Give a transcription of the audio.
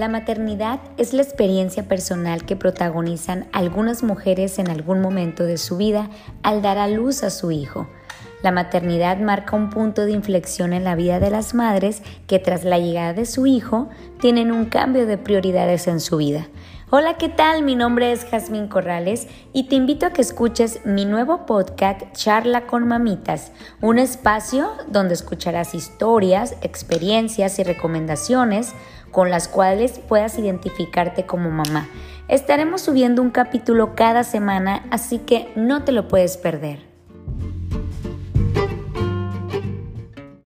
La maternidad es la experiencia personal que protagonizan algunas mujeres en algún momento de su vida al dar a luz a su hijo. La maternidad marca un punto de inflexión en la vida de las madres que tras la llegada de su hijo tienen un cambio de prioridades en su vida. Hola, ¿qué tal? Mi nombre es Jazmín Corrales y te invito a que escuches mi nuevo podcast Charla con Mamitas, un espacio donde escucharás historias, experiencias y recomendaciones con las cuales puedas identificarte como mamá. Estaremos subiendo un capítulo cada semana, así que no te lo puedes perder.